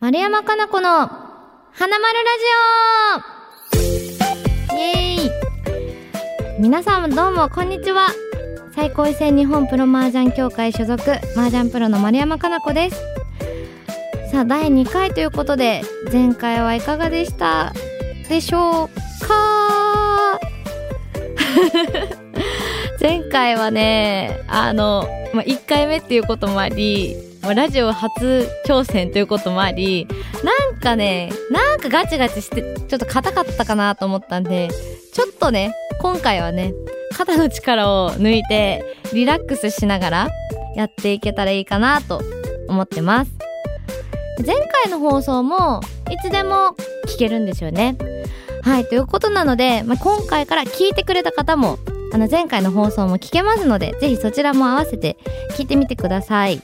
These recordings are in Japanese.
丸山かな子の花丸ラジオ。イエーイ。皆さんどうもこんにちは。最高位戦日本プロ麻雀協会所属麻雀プロの丸山かな子です。さあ第2回ということで前回はいかがでした？でしょうか？前回はねあの、まあ、1回目っていうこともありもうラジオ初挑戦ということもありなんかねなんかガチガチしてちょっと硬かったかなと思ったんでちょっとね今回はね肩の力を抜いてリラックスしながらやっていけたらいいかなと思ってます。前回の放送もいつでも聞けるんですよね。はいということなので、まあ、今回から聞いてくれた方もあの前回の放送も聞けますのでぜひそちらも合わせて聞いてみてください。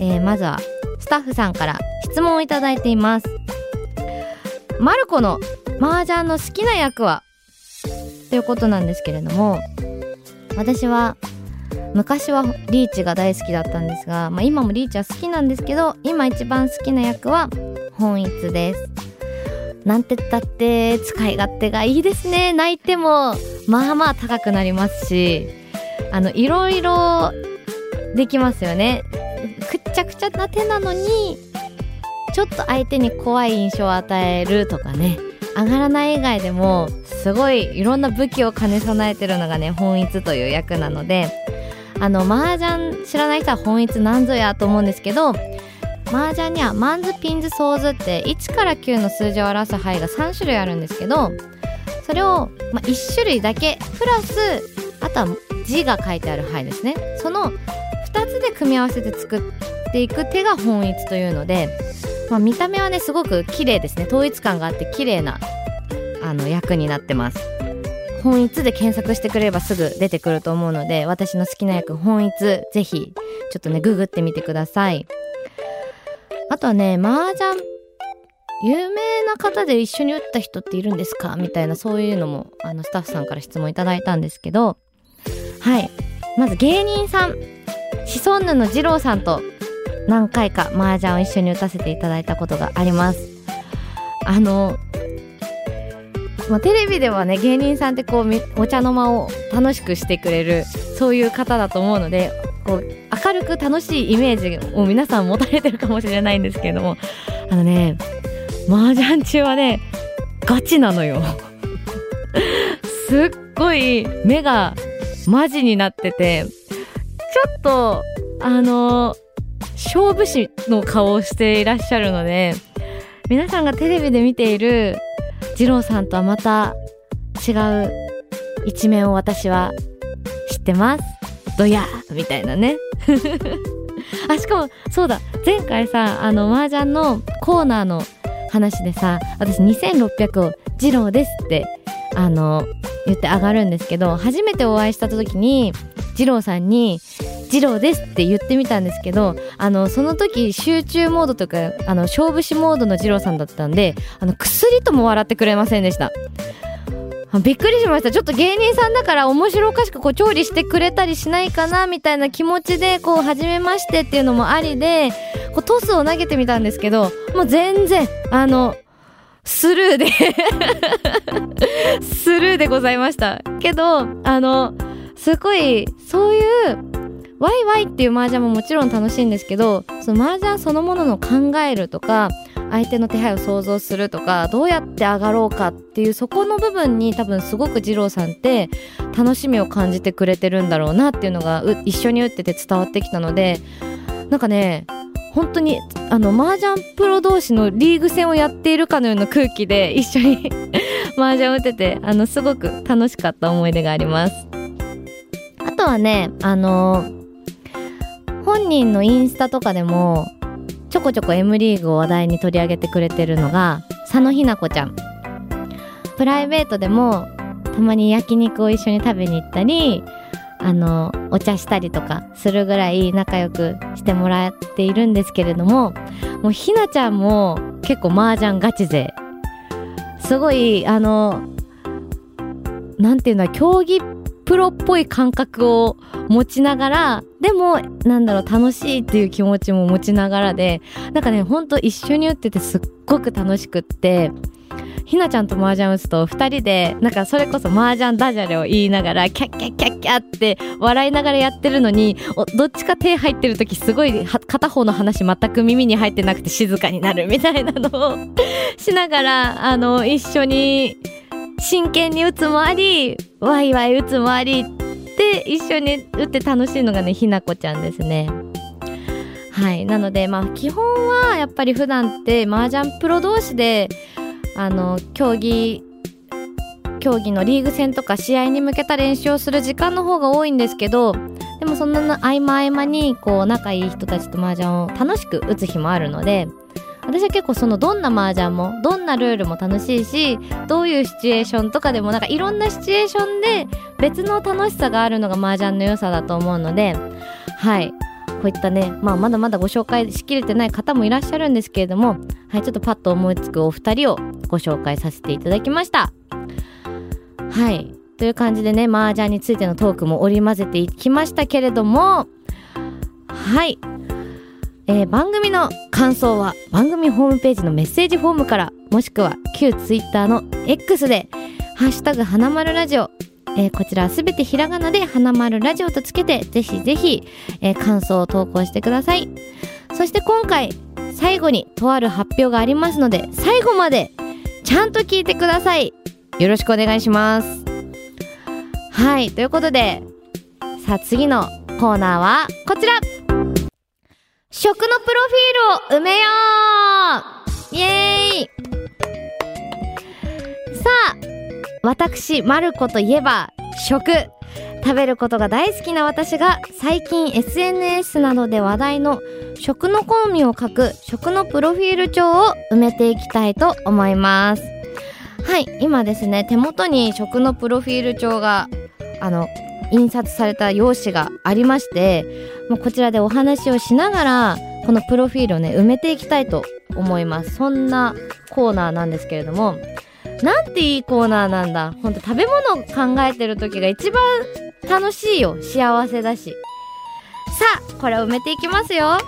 えーまずはスタッフさんから質問をいただいています。マルコの麻雀の好きな役は？ということなんですけれども私は昔はリーチが大好きだったんですが、まあ、今もリーチは好きなんですけど今一番好きな役は本一です。なんてったって使い勝手がいいですね。泣いてもまあまあ高くなりますしあのいろいろできますよね。くっちゃくちゃな手なのにちょっと相手に怖い印象を与えるとかね。上がらない以外でもすごいいろんな武器を兼ね備えてるのがね本一という役なので。あの麻雀知らない人は本一なんぞやと思うんですけど麻雀にはマンズピンズソーズって1から9の数字を表す牌が3種類あるんですけどそれを、まあ、1種類だけプラスあとは字が書いてある牌ですね。その組み合わせて作っていく手が本一というので、まあ、見た目はねすごく綺麗ですね。統一感があって綺麗なあの役になってます。本一で検索してくれればすぐ出てくると思うので私の好きな役本一ぜひちょっとねググってみてください。あとはね麻雀。有名な方で一緒に打った人っているんですか？みたいなそういうのもあのスタッフさんから質問いただいたんですけど。はい。まず芸人さん。シソンヌの二郎さんと何回か麻雀を一緒に打たせていただいたことがあります。あのまあ、テレビではね芸人さんってこうお茶の間を楽しくしてくれるそういう方だと思うのでこう明るく楽しいイメージを皆さん持たれてるかもしれないんですけれどもあのね麻雀中はねガチなのよ。すっごい目がマジになっててょっとあの勝負師の顔をしていらっしゃるので皆さんがテレビで見ている二郎さんとはまた違う一面を私は知ってます。ドヤーみたいなね。あ、しかも、そうだ、前回さ、あの、麻雀のコーナーの話でさ、私2600を二郎ですって、あの、言って上がるんですけど、初めてお会いした時に、二郎さんに、二郎ですって言ってみたんですけど、あの、その時集中モードとか、あの、勝負師モードの二郎さんだったんで、あの、薬とも笑ってくれませんでした。びっくりしました。ちょっと芸人さんだから面白おかしくこう調理してくれたりしないかなみたいな気持ちでこう始めましてっていうのもありで、こうトスを投げてみたんですけど、もう全然、あの、スルーでスルーでございました。けど、あの、すごい、そういう、ワイワイっていう麻雀ももちろん楽しいんですけど、その麻雀そのものの考えるとか、相手の手配を想像するとか、どうやって上がろうかっていうそこの部分に多分すごく二郎さんって楽しみを感じてくれてるんだろうなっていうのが一緒に打ってて伝わってきたので、なんかね、本当にあの麻雀プロ同士のリーグ戦をやっているかのような空気で一緒に 麻雀を打っててあのすごく楽しかった思い出があります。あとはねあの本人のインスタとかでもちょこちょこ M リーグを話題に取り上げてくれてるのが佐野ひな子ちゃん。プライベートでもたまに焼肉を一緒に食べに行ったりあのお茶したりとかするぐらい仲良くしてもらっているんですけれどももうひなちゃんも結構麻雀ガチ勢。すごいあのなんていうの競技っプロっぽい感覚を持ちながら、でも、なんだろう、楽しいっていう気持ちも持ちながらで、なんかね、ほんと一緒に打っててすっごく楽しくって、ひなちゃんと麻雀打つと二人で、なんかそれこそ麻雀ダジャレを言いながら、キャッキャッキャッキャって笑いながらやってるのに、どっちか手入ってる時すごい片方の話全く耳に入ってなくて静かになるみたいなのを しながら、あの、一緒に真剣に打つもあり、ワイワイ打つもありで一緒に打って楽しいのがね、ひなこちゃんですね。はい。なので、まあ、基本はやっぱり普段って麻雀プロ同士であの競技競技のリーグ戦とか試合に向けた練習をする時間の方が多いんですけどでもそんな合間合間にこう仲いい人たちと麻雀を楽しく打つ日もあるので私は結構そのどんな麻雀もどんなルールも楽しいしどういうシチュエーションとかでもなんかいろんなシチュエーションで別の楽しさがあるのが麻雀の良さだと思うのではいこういったね、まあ、まだまだご紹介しきれてない方もいらっしゃるんですけれども、はい、ちょっとパッと思いつくお二人をご紹介させていただきました。はい。という感じでね、麻雀についてのトークも織り交ぜていきましたけれども、はい。えー、番組の感想は番組ホームページのメッセージフォームからもしくは旧 Twitter の X で「ハッシュタグ花丸ラジオ」えー、こちらすべてひらがなで花丸ラジオとつけてぜひぜひ、えー、感想を投稿してください。そして今回最後にとある発表がありますので最後までちゃんと聞いてください。よろしくお願いします。はいということでさあ次のコーナーはこちら。食のプロフィールを埋めようイエーイさあ私、マルコといえば、食。食べることが大好きな私が最近 SNS などで話題の食の好みを書く食のプロフィール帳を埋めていきたいと思います。はい、今ですね、手元に食のプロフィール帳が、あの、印刷された用紙がありまして、もうこちらでお話をしながら、このプロフィールをね、埋めていきたいと思います。そんなコーナーなんですけれども、なんていいコーナーなんだ。ほんと食べ物考えてる時が一番楽しいよ。幸せだし。さあ、これを埋めていきますよ。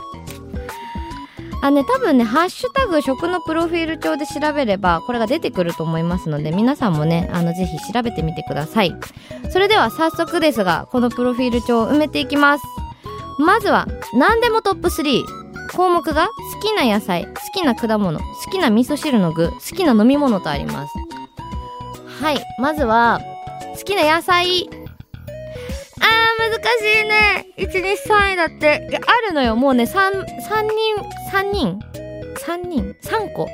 あね、多分ね、ハッシュタグ食のプロフィール帳で調べれば、これが出てくると思いますので、皆さんもね、あの、ぜひ調べてみてください。それでは早速ですが、このプロフィール帳を埋めていきます。まずは、何でもトップ3。項目が好きな野菜、好きな果物、好きな味噌汁の具、好きな飲み物とあります。はい、まずは、好きな野菜。あー、難しいね。1、2、3位だって。あるのよ。もうね、3、3人、3人 ?3 人 ?3 個？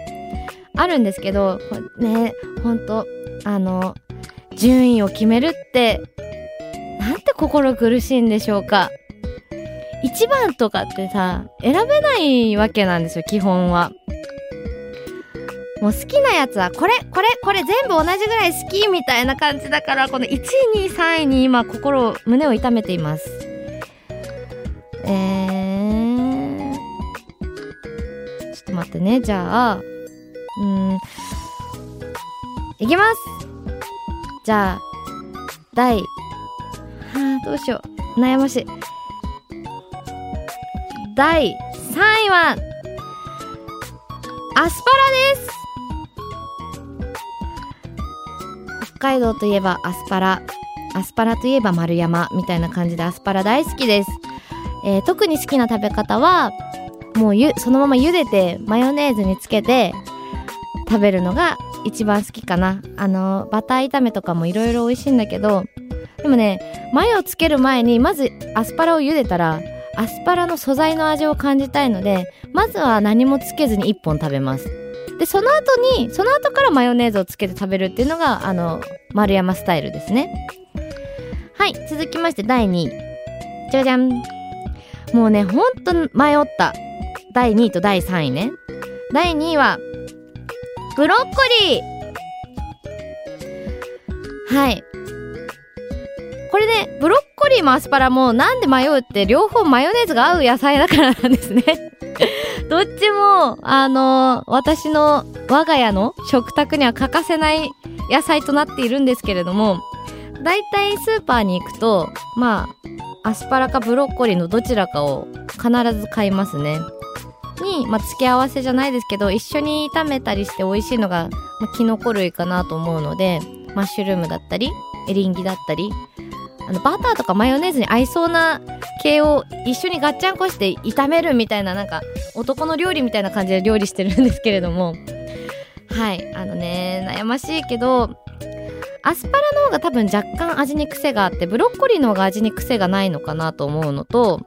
あるんですけど、ね、ほんと、あの、順位を決めるって、なんて心苦しいんでしょうか。1番とかってさ、選べないわけなんですよ、基本は。もう好きなやつは、これ、これ、これ全部同じぐらい好きみたいな感じだから、この1位、2位、3位に今、心を、胸を痛めています。えー。ちょっと待ってね、じゃあ、うん、いきますじゃあ、第、はあ、どうしよう。悩ましい。第3位は、アスパラです海道といえばアスパラ。アスパラといえば丸山みたいな感じでアスパラ大好きです。えー、特に好きな食べ方は、もうゆ、そのまま茹でてマヨネーズにつけて食べるのが一番好きかな。あの、バター炒めとかもいろいろ美味しいんだけど、でもね、マヨをつける前にまずアスパラを茹でたらアスパラの素材の味を感じたいので、まずは何もつけずに1本食べます。で、その後に、その後からマヨネーズをつけて食べるっていうのが、あの、丸山スタイルですね。はい、続きまして第2位。じゃじゃん。もうね、ほんと迷った。第2位と第3位ね。第2位は、ブロッコリーはい。これね、ブロッコリーもアスパラもなんで迷うって両方マヨネーズが合う野菜だからなんですねどっちも、あのー、私の我が家の食卓には欠かせない野菜となっているんですけれども、だいたいスーパーに行くとまあアスパラかブロッコリーのどちらかを必ず買いますね。に、まあ、付け合わせじゃないですけど一緒に炒めたりして美味しいのが、まあ、キノコ類かなと思うのでマッシュルームだったりエリンギだったりあのバターとかマヨネーズに合いそうな系を一緒にガッチャンコして炒めるみたいななんか男の料理みたいな感じで料理してるんですけれども。はい。あのね悩ましいけどアスパラの方が多分若干味に癖があってブロッコリーの方が味に癖がないのかなと思うのと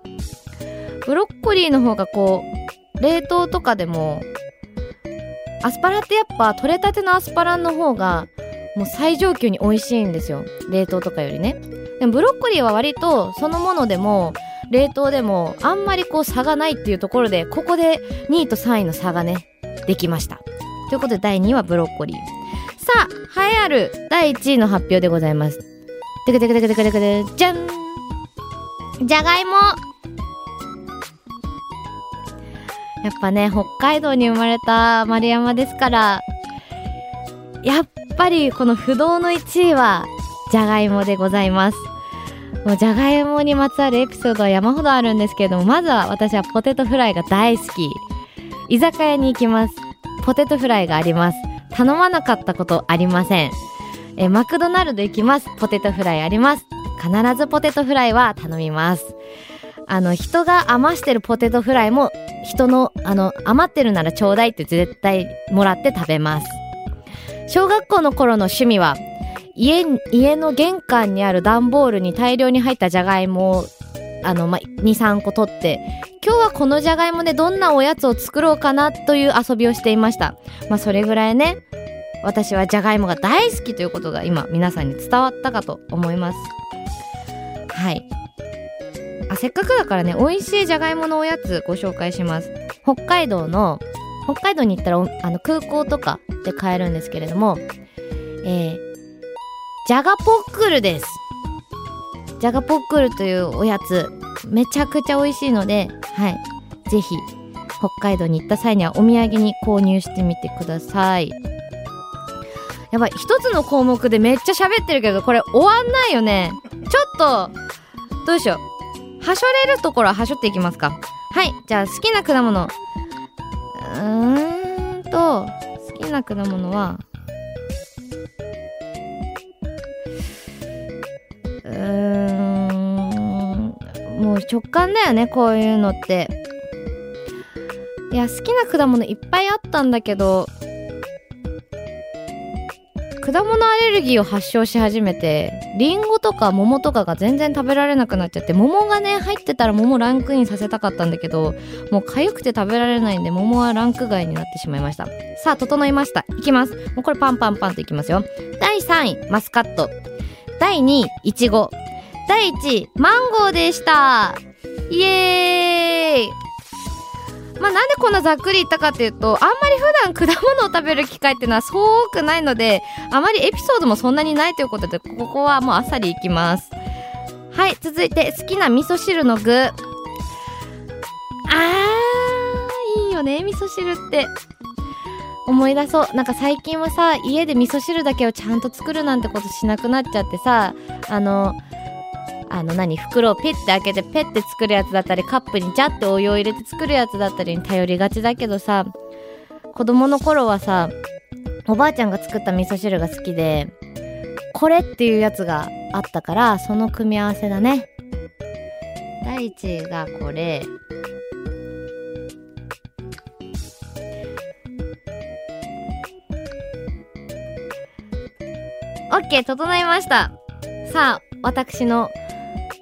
ブロッコリーの方がこう冷凍とかでもアスパラってやっぱ取れたてのアスパラの方がもう最上級に美味しいんですよ。冷凍とかよりね。でもブロッコリーは割とそのものでも冷凍でもあんまりこう差がないっていうところでここで2位と3位の差がねできました。ということで第2位はブロッコリー。さあ栄えある第1位の発表でございます。てくてくてくてくてくてじゃん。じゃがいも。やっぱね北海道に生まれた丸山ですからやっぱりこの不動の1位はじゃがいもでございます。もうじゃがいもにまつわるエピソードは山ほどあるんですけれどもまずは私はポテトフライが大好き。居酒屋に行きます。ポテトフライがあります。頼まなかったことありません。えマクドナルド行きます。ポテトフライあります。必ずポテトフライは頼みます。あの人が余してるポテトフライも人のあの余ってるならちょうだいって絶対もらって食べます。小学校の頃の趣味は家家の玄関にある段ボールに大量に入ったじゃがいもをあの、ま、23個取って今日はこのじゃがいもでどんなおやつを作ろうかなという遊びをしていました。まあそれぐらいね私はじゃがいもが大好きということが今皆さんに伝わったかと思います。はい。あせっかくだからね美味しいじゃがいものおやつご紹介します。北海道の北海道に行ったらあの空港とかで買えるんですけれどもえー、じゃがポックルです。じゃがポックルというおやつ。めちゃくちゃ美味しいのではい。ぜひ北海道に行った際にはお土産に購入してみてください。やばい。一つの項目でめっちゃ喋ってるけどこれ終わんないよね。ちょっとどうしよう。はしょれるところははしょっていきますか。はい。じゃあ好きな果物。うーんと好きな果物はん。もう直感だよねこういうのって。いや好きな果物いっぱいあったんだけど果物アレルギーを発症し始めてリンゴとか桃とかが全然食べられなくなっちゃって桃がね入ってたら桃ランクインさせたかったんだけどもう痒くて食べられないんで桃はランク外になってしまいました。さあ整いました。いきます。もうこれパンパンパンといきますよ。第3位マスカット。第2位いちご。第1位マンゴーでした。イエーイ。まあ、なんでこんなざっくり言ったかっていうとあんまり普段果物を食べる機会っていうのはそう多くないのであまりエピソードもそんなにないということでここはもうあっさりいきます。はい続いて好きな味噌汁の具。あーいいよね味噌汁って。思い出そう。なんか最近はさ家で味噌汁だけをちゃんと作るなんてことしなくなっちゃってさあのあの何袋をピッて開けてペッて作るやつだったりカップにジャッてお湯を入れて作るやつだったりに頼りがちだけどさ子供の頃はさおばあちゃんが作った味噌汁が好きでこれっていうやつがあったからその組み合わせだね。第一がこれ。オッケー整いました。さあ私の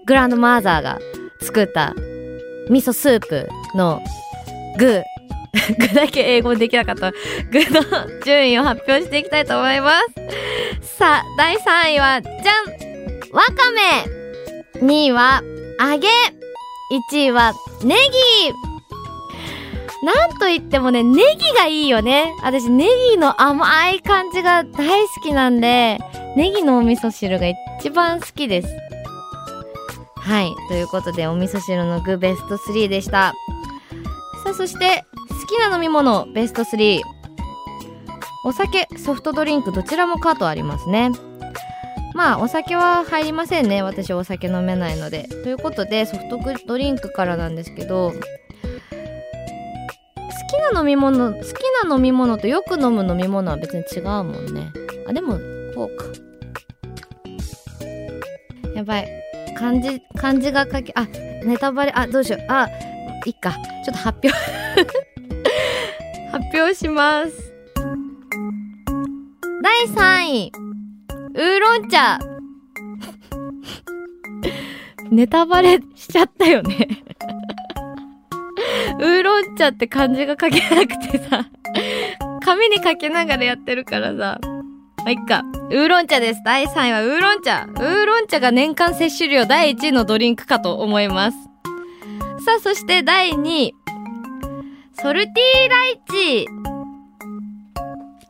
グランドマザーが作った味噌スープの具。具だけ英語できなかった。具の順位を発表していきたいと思います。さあ第3位はじゃんわかめ2位は揚げ。1位はネギ。なんといってもね、ネギがいいよね。私、ネギの甘い感じが大好きなんで、ネギのお味噌汁が一番好きです。はい。ということで、お味噌汁の具ベスト3でした。さあ、そして、好きな飲み物ベスト3。お酒、ソフトドリンク、どちらもカートありますね。まあお酒は入りませんね私お酒飲めないのでということでソフトドリンクからなんですけど好きな飲み物好きな飲み物とよく飲む飲み物は別に違うもんねあでもこうかやばい。漢字漢字が書きあネタバレあどうしよう。あいっか。ちょっと発表。発表します。第3位。ウーロン茶。ネタバレしちゃったよね。ウーロン茶って漢字が書けなくてさ。紙に書きながらやってるからさ。まあ、いっか。ウーロン茶です。第3位はウーロン茶。ウーロン茶が年間摂取量第1位のドリンクかと思います。さあ、そして第2位。ソルティーライチ。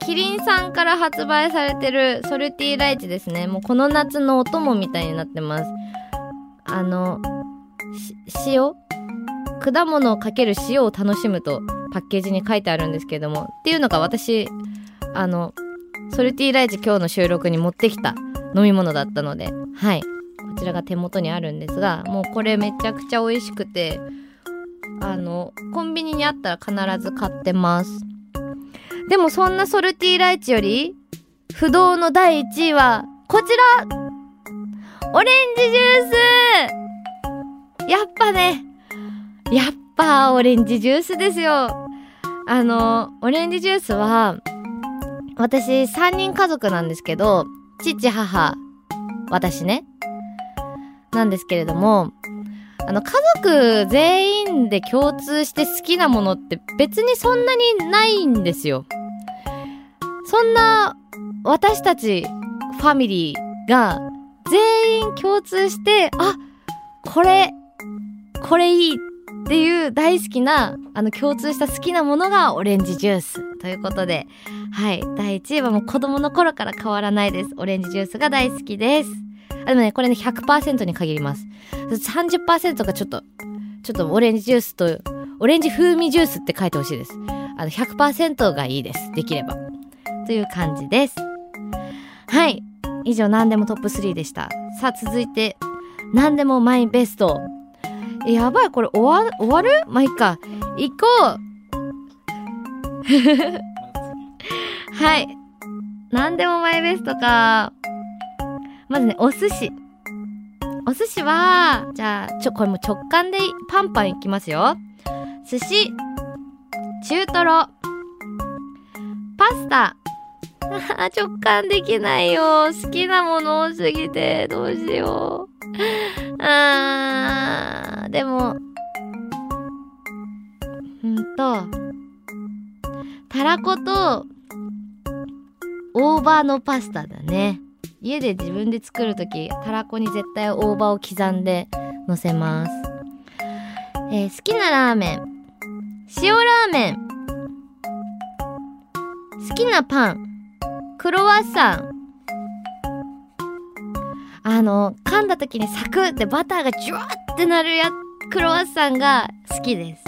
キリンさんから発売されてるソルティーライチですね。もうこの夏のお供みたいになってます。あの、塩？果物をかける塩を楽しむとパッケージに書いてあるんですけども。っていうのが私、あの、ソルティーライチ今日の収録に持ってきた飲み物だったので、はい。こちらが手元にあるんですが、もうこれめちゃくちゃ美味しくて、あの、コンビニにあったら必ず買ってます。でもそんなソルティーライチより、不動の第1位は、こちらオレンジジュースやっぱね、やっぱオレンジジュースですよ。あの、オレンジジュースは、私3人家族なんですけど、父、母、私ね。なんですけれども、あの、家族全員で共通して好きなものって別にそんなにないんですよ。そんな私たちファミリーが全員共通して、あ、これ、これいいっていう大好きな、あの共通した好きなものがオレンジジュースということで、はい。第1位はもう子供の頃から変わらないです。オレンジジュースが大好きです。あ、でもね、これね、100%に限ります。30%がちょっと、ちょっとオレンジジュースと、オレンジ風味ジュースって書いてほしいです。あの、100%がいいです。できれば。という感じです。はい。以上、何でもトップ3でした。さあ、続いて、何でもマイベスト。やばい、これ終わ、終わる？まあ、いっか。行こう はい。何でもマイベストか。まずね、お寿司。お寿司は、じゃあ、ちょ、これも直感でパンパンいきますよ。寿司、中トロ、パスタ、直感できないよ。好きなもの多すぎて、どうしよう。あー、でも、んと、たらこと、大葉のパスタだね。家で自分で作るとき、たらこに絶対大葉を刻んで乗せます。えー、好きなラーメン。塩ラーメン。好きなパン。クロワッサン。あの、噛んだ時にサクってバターがジュワーってなるや、クロワッサンが好きです。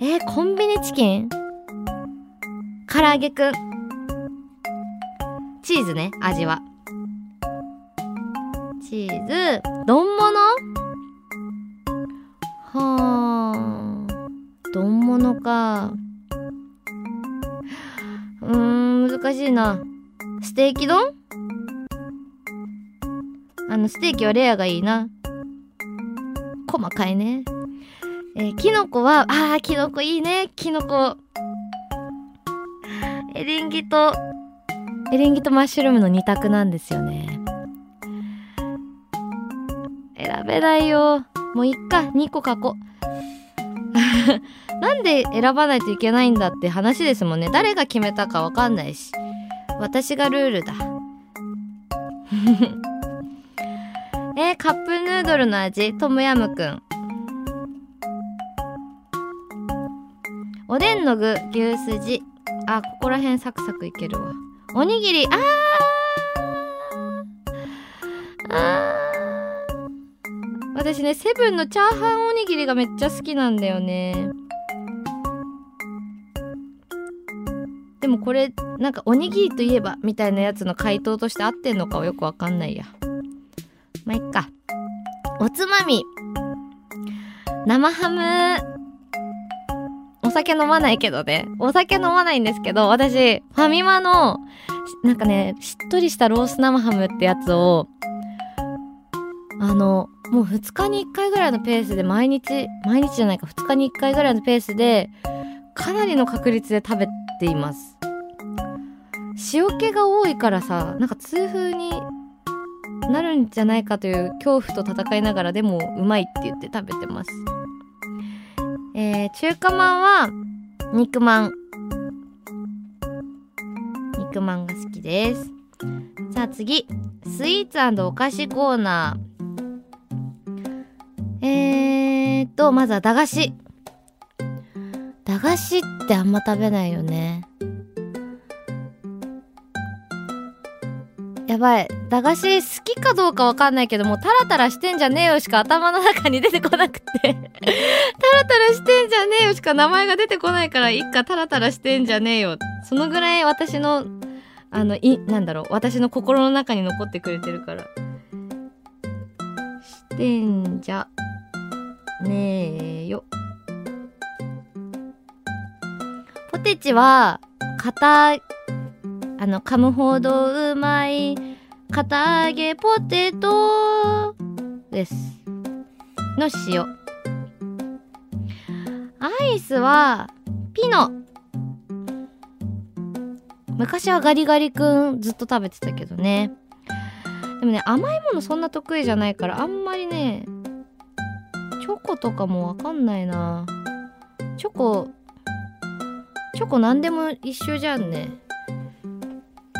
えー、コンビニチキン？唐揚げくん。チーズね、味は。チーズ、丼物？はあ、丼物か。うーん、難しいな。ステーキ丼？あの、ステーキはレアがいいな。細かいね。えー、キノコは、あー、キノコいいね。キノコ。エリンギと、エリンギとマッシュルームの二択なんですよね。選べないよ。もういっか、2個書こう。なんで選ばないといけないんだって話ですもんね。誰が決めたかわかんないし。私がルールだ。えー、カップヌードルの味トムヤムくん。おでんの具牛すじ。あ、ここら辺サクサクいけるわ。おにぎり、あー。あー。私ね、セブンのチャーハンおにぎりがめっちゃ好きなんだよね。でもこれなんかおにぎりといえばみたいなやつの回答として合ってんのかはよくわかんないや。まあいっか。おつまみ。生ハム。お酒飲まないけどね。お酒飲まないんですけど、私、ファミマの、なんかね、しっとりしたロース生ハムってやつを、あの、もう2日に1回ぐらいのペースで毎日、毎日じゃないか、2日に1回ぐらいのペースで、かなりの確率で食べています。塩気が多いからさ、なんか痛風になるんじゃないかという恐怖と戦いながらでもうまいって言って食べてます。えー、中華まんは肉まん。肉まんが好きです。さあ次、スイーツお菓子コーナー。えーと、まずは駄菓子。駄菓子ってあんま食べないよね。やばい。駄菓子好きかどうかわかんないけど、もうタラタラしてんじゃねえよしか頭の中に出てこなくて タラタラしてんじゃねえよしか名前が出てこないから、いっかタラタラしてんじゃねえよ。そのぐらい私の、あの、い、なんだろう、私の心の中に残ってくれてるから。してんじゃねえよ。ポテチは、硬あの、噛むほどうまい、堅揚げポテトです。の塩。アイスは、ピノ。昔はガリガリ君ずっと食べてたけどね。でもね、甘いものそんな得意じゃないから、あんまりね、チョコとかもわかんないな。チョコ、チョコ何でも一緒じゃんね。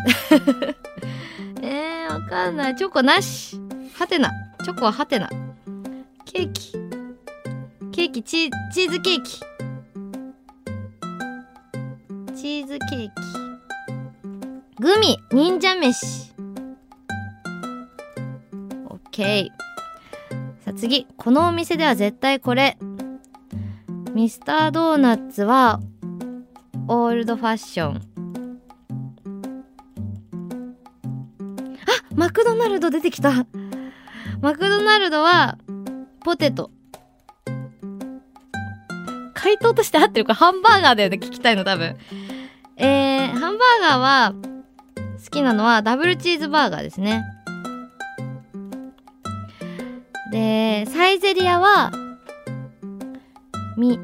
えー、わかんない。チョコなし。はてな。チョコははてな。ケーキ。ケーキ、チチーズケーキ。チーズケーキ。グミ、忍者飯。オッケー。さあ次。このお店では絶対これ。ミスタードーナツは、オールドファッション。マクドナルド出てきた。マクドナルドは、ポテト。回答として合ってるかハンバーガーだよね、聞きたいの多分。えー、ハンバーガーは、好きなのはダブルチーズバーガーですね。で、サイゼリアは、み、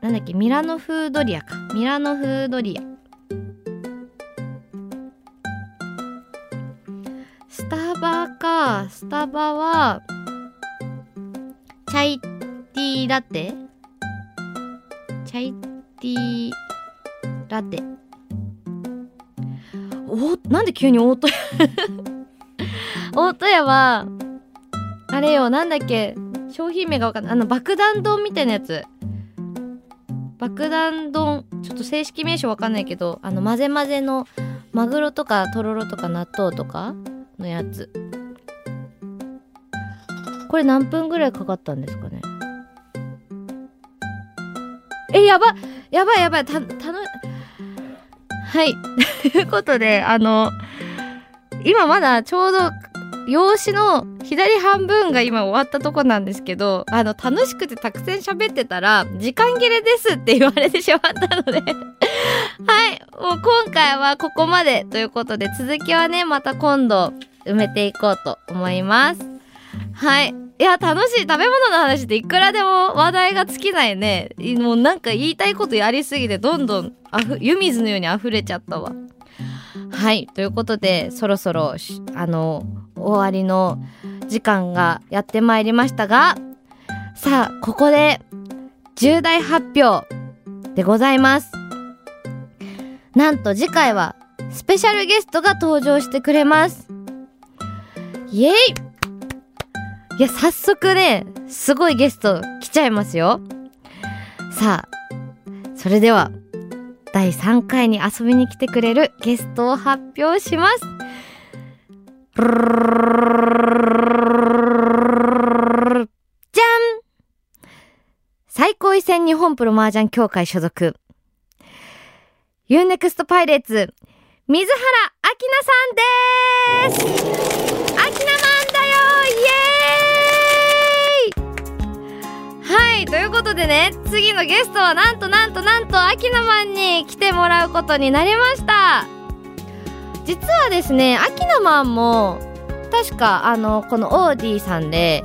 なんだっけ、ミラノフードリアか。ミラノフードリア。スタバは、チャイティーラテ？チャイティーラテ。お、なんで急に大戸屋？大戸屋は、あれよ、なんだっけ、商品名がわかんない。あの、爆弾丼みたいなやつ。爆弾丼、ちょっと正式名称わかんないけど、あの、混ぜ混ぜの、マグロとかとろろとか納豆とかのやつ。これ何分ぐらいかかったんですかね？え、やばやばいやばい、た、たの、はい。ということで、あの、今まだちょうど、用紙の左半分が今終わったとこなんですけど、あの、楽しくてたくさん喋ってたら、時間切れですって言われてしまったのではい。もう今回はここまでということで、続きはね、また今度埋めていこうと思います。はい。いや、楽しい。食べ物の話っていくらでも話題が尽きないね。もうなんか言いたいことやりすぎて、どんどんあふ、湯水のように溢れちゃったわ。はい。ということで、そろそろ、あの、終わりの時間がやってまいりましたが、さあ、ここで、重大発表でございます。なんと次回は、スペシャルゲストが登場してくれます。イエイいや、早速ね、すごいゲスト来ちゃいますよ。さあ、それでは、第3回に遊びに来てくれるゲストを発表します。じゃん最高位戦日本プロ麻雀協会所属。UNEXT パイレーツ、水原明菜さんです明菜マンだよイエーイはい、ということでね、次のゲストはなんとなんとなんと明菜マンに来てもらうことになりました。実はですね、明菜マンも、確かあの、このオーディさんで、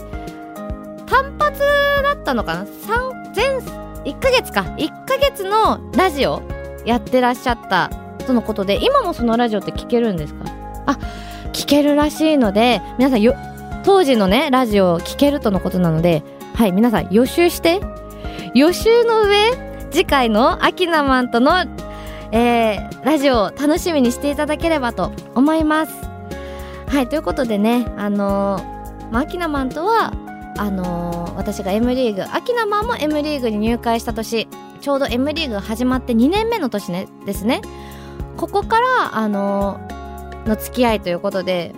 単発だったのかな？三全1ヶ月か。1ヶ月のラジオやってらっしゃったとのことで今もそのラジオって聞けるんですか？あ聞けるらしいので皆さんよ当時のねラジオを聞けるとのことなのではい皆さん予習して。予習の上次回のアキナマンとの、えー、ラジオを楽しみにしていただければと思います。はいということでねあのー、まあ、アキナマンとはあのー、私が M リーグアキナマンも M リーグに入会した年ちょうど M リーグ始まって2年目の年、ね、ですね。ここからあのー、の付き合いということで、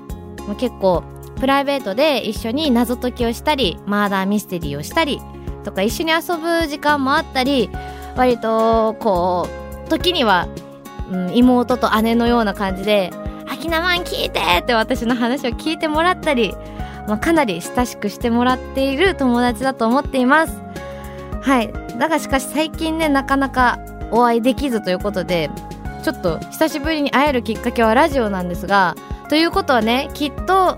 まあ、結構プライベートで一緒に謎解きをしたりマーダーミステリーをしたりとか一緒に遊ぶ時間もあったり割とこう時には、うん、妹と姉のような感じで「アキナマン聞いて!」って私の話を聞いてもらったりまあ、かなり親しくしてもらっている友達だと思っていますはいだがしかし最近ねなかなかお会いできずということでちょっと久しぶりに会えるきっかけはラジオなんですがということはねきっと、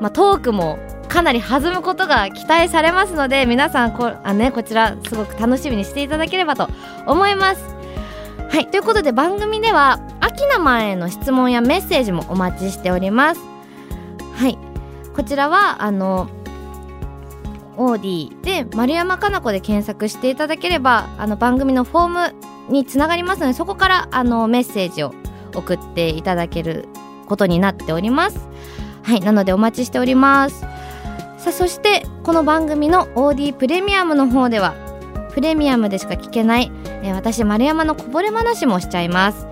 まあ、トークもかなり弾むことが期待されますので皆さんこあ、ね、こちらすごく楽しみにしていただければと思います。はいということで番組では秋名前への質問やメッセージもお待ちしております。はいこちらはあのオーディで丸山かな子で検索していただければあの番組のフォームにつながりますのでそこからあのメッセージを送っていただけることになっております。はいなのでお待ちしております。さあそしてこの番組の OD プレミアムの方ではプレミアムでしか聞けない、えー、私丸山のこぼれ話もしちゃいます。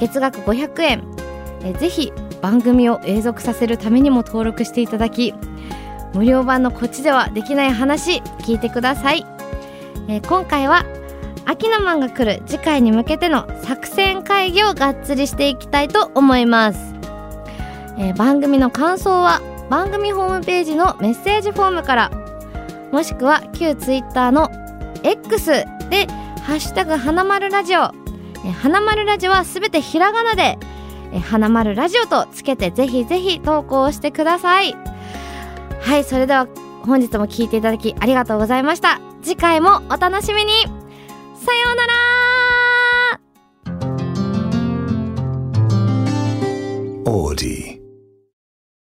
月額500円、えー、ぜひ番組を永続させるためにも登録していただき無料版のこっちではできない話聞いてください、えー、今回はアキナマンが来る次回に向けての作戦会議をがっつりしていきたいと思います、えー、番組の感想は番組ホームページのメッセージフォームからもしくは旧 Twitter の X で「ハッシュタグ花丸ラジオ」えー、花丸ラジオはすべてひらがなでえ花丸ラジオとつけてぜひぜひ投稿してください。はいそれでは本日も聞いていただきありがとうございました。次回もお楽しみに。さようなら。オーディ。